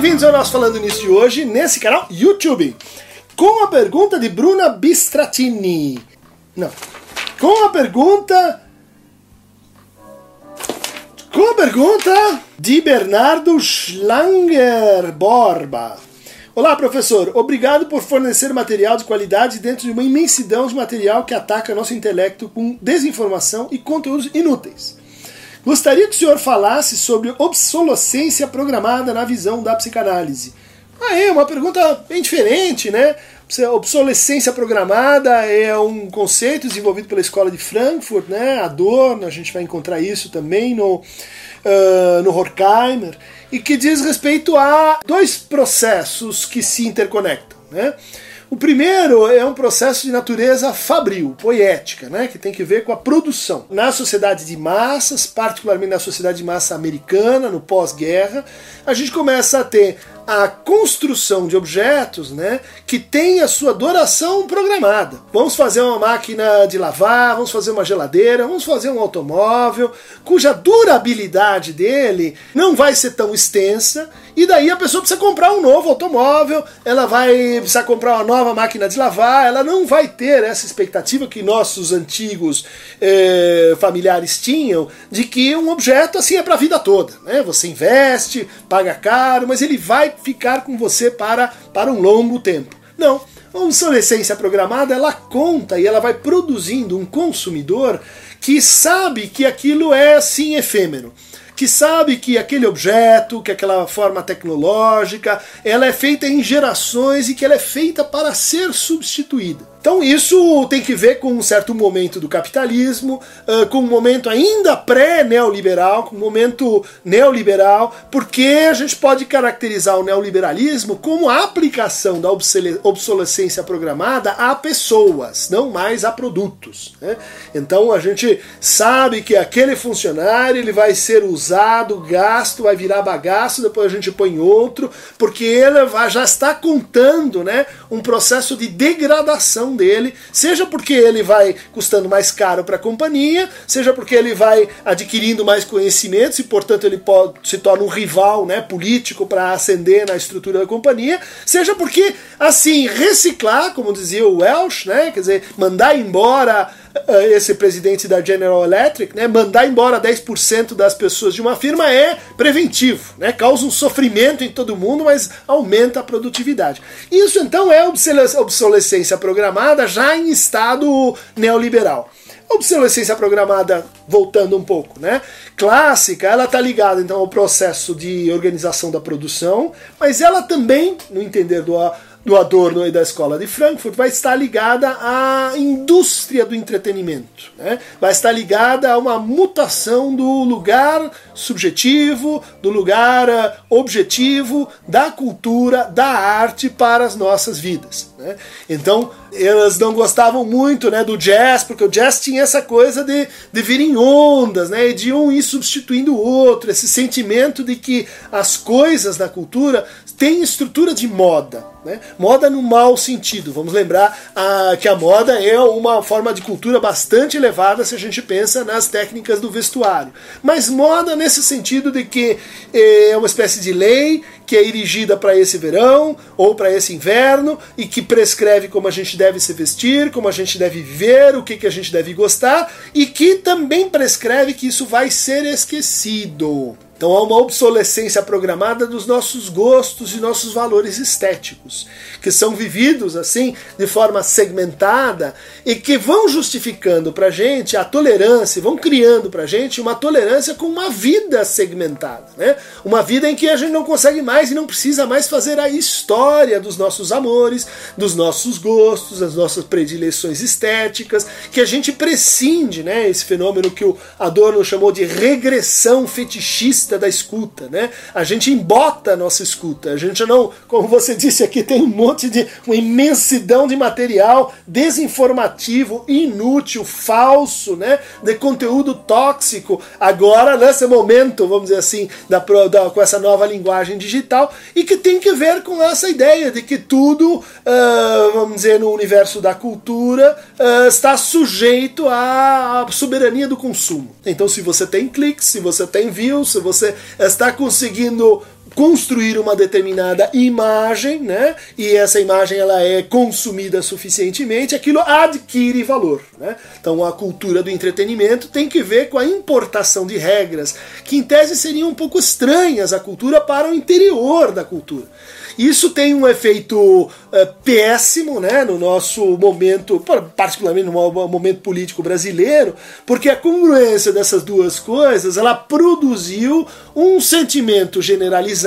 Bem-vindos ao nosso Falando Nisso de hoje, nesse canal YouTube. Com a pergunta de Bruna Bistratini. Não. Com a pergunta. Com a pergunta de Bernardo Schlanger Borba. Olá, professor. Obrigado por fornecer material de qualidade dentro de uma imensidão de material que ataca nosso intelecto com desinformação e conteúdos inúteis. Gostaria que o senhor falasse sobre obsolescência programada na visão da psicanálise. Ah, é uma pergunta bem diferente, né? Obsolescência programada é um conceito desenvolvido pela Escola de Frankfurt, né? Adorno, a gente vai encontrar isso também no, uh, no Horkheimer, e que diz respeito a dois processos que se interconectam, né? O primeiro é um processo de natureza fabril, poética, né, que tem que ver com a produção. Na sociedade de massas, particularmente na sociedade de massa americana, no pós-guerra, a gente começa a ter a construção de objetos né, que tem a sua duração programada. Vamos fazer uma máquina de lavar, vamos fazer uma geladeira, vamos fazer um automóvel, cuja durabilidade dele não vai ser tão extensa, e daí a pessoa precisa comprar um novo automóvel, ela vai precisar comprar uma nova máquina de lavar, ela não vai ter essa expectativa que nossos antigos eh, familiares tinham de que um objeto assim é para a vida toda. Né? Você investe, paga caro, mas ele vai ficar com você para, para um longo tempo. Não. A obsolescência programada ela conta e ela vai produzindo um consumidor que sabe que aquilo é assim efêmero que sabe que aquele objeto, que aquela forma tecnológica, ela é feita em gerações e que ela é feita para ser substituída. Então isso tem que ver com um certo momento do capitalismo, uh, com um momento ainda pré-neoliberal, com um momento neoliberal, porque a gente pode caracterizar o neoliberalismo como a aplicação da obsolescência programada a pessoas, não mais a produtos. Né? Então a gente sabe que aquele funcionário ele vai ser usado, gasto, vai virar bagaço, depois a gente põe outro, porque ele já está contando né, um processo de degradação dele, seja porque ele vai custando mais caro para a companhia, seja porque ele vai adquirindo mais conhecimentos e, portanto, ele pode, se torna um rival né, político para ascender na estrutura da companhia, seja porque, assim, reciclar, como dizia o Welsh, né, quer dizer, mandar embora eh, esse presidente da General Electric, né, mandar embora 10% das pessoas de uma firma é preventivo, né, causa um sofrimento em todo mundo, mas aumenta a produtividade. Isso então é obsolescência programada já em estado neoliberal. Obsolescência programada, voltando um pouco, né? Clássica, ela está ligada então ao processo de organização da produção, mas ela também, no entender do do Adorno e da Escola de Frankfurt vai estar ligada à indústria do entretenimento, né? vai estar ligada a uma mutação do lugar subjetivo, do lugar uh, objetivo, da cultura, da arte para as nossas vidas. Né? Então, elas não gostavam muito né, do jazz, porque o jazz tinha essa coisa de, de vir em ondas, né, de um ir substituindo o outro, esse sentimento de que as coisas da cultura têm estrutura de moda. Né? Moda no mau sentido. Vamos lembrar ah, que a moda é uma forma de cultura bastante elevada se a gente pensa nas técnicas do vestuário. Mas moda nesse sentido de que eh, é uma espécie de lei que é erigida para esse verão ou para esse inverno e que prescreve como a gente deve se vestir, como a gente deve viver, o que, que a gente deve gostar e que também prescreve que isso vai ser esquecido. Então há uma obsolescência programada dos nossos gostos e nossos valores estéticos, que são vividos assim de forma segmentada e que vão justificando para gente a tolerância, vão criando para gente uma tolerância com uma vida segmentada, né? Uma vida em que a gente não consegue mais e não precisa mais fazer a história dos nossos amores, dos nossos gostos, das nossas predileções estéticas, que a gente prescinde, né? Esse fenômeno que o Adorno chamou de regressão fetichista da escuta, né? A gente embota a nossa escuta. A gente não, como você disse aqui, tem um monte de uma imensidão de material desinformativo, inútil, falso, né? De conteúdo tóxico. Agora nesse momento, vamos dizer assim, da, da com essa nova linguagem digital e que tem que ver com essa ideia de que tudo, uh, vamos dizer, no universo da cultura uh, está sujeito à soberania do consumo. Então, se você tem cliques, se você tem views, se você está conseguindo construir uma determinada imagem, né? E essa imagem ela é consumida suficientemente, aquilo adquire valor, né? Então a cultura do entretenimento tem que ver com a importação de regras que em tese seriam um pouco estranhas à cultura para o interior da cultura. Isso tem um efeito é, péssimo né, no nosso momento, particularmente no momento político brasileiro, porque a congruência dessas duas coisas ela produziu um sentimento generalizado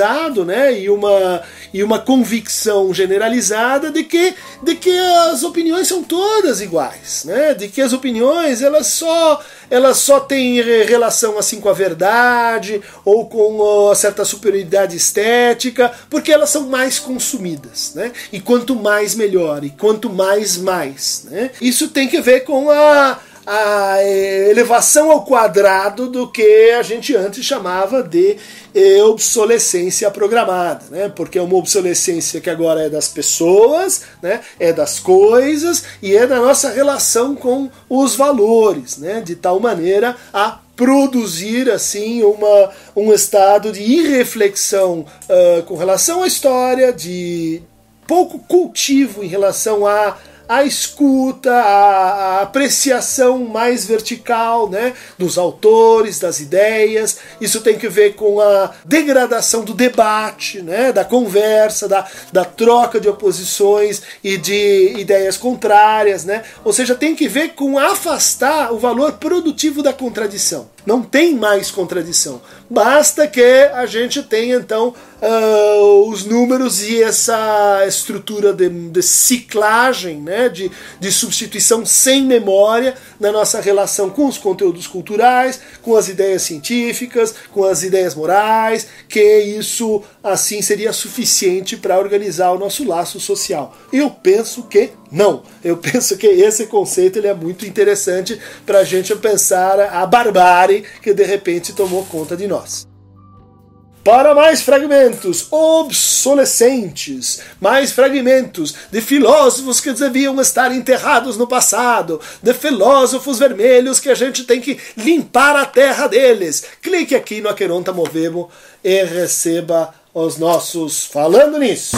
né, e, uma, e uma convicção generalizada de que, de que as opiniões são todas iguais, né, de que as opiniões elas só elas só têm relação assim com a verdade ou com uma certa superioridade estética, porque elas são mais consumidas, né? E quanto mais melhor, e quanto mais mais, né? Isso tem que ver com a a elevação ao quadrado do que a gente antes chamava de eh, obsolescência programada, né? Porque é uma obsolescência que agora é das pessoas, né? É das coisas e é da nossa relação com os valores, né? De tal maneira a produzir assim uma, um estado de irreflexão uh, com relação à história, de pouco cultivo em relação a a escuta, a, a, apreciação mais vertical né, dos autores, das ideias. Isso tem que ver com a degradação do debate, né, da conversa, da, da troca de oposições e de ideias contrárias. Né? Ou seja, tem que ver com afastar o valor produtivo da contradição. Não tem mais contradição. Basta que a gente tenha então uh, os números e essa estrutura de, de ciclagem, né, de, de substituição sem memória na nossa relação com os conteúdos culturais, com as ideias científicas, com as ideias morais, que isso assim seria suficiente para organizar o nosso laço social. Eu penso que não. Eu penso que esse conceito ele é muito interessante para a gente pensar a barbárie que de repente tomou conta de nós. Para mais fragmentos obsolescentes, mais fragmentos de filósofos que deviam estar enterrados no passado, de filósofos vermelhos que a gente tem que limpar a terra deles. Clique aqui no Aqueronta Movemo e receba os nossos falando nisso.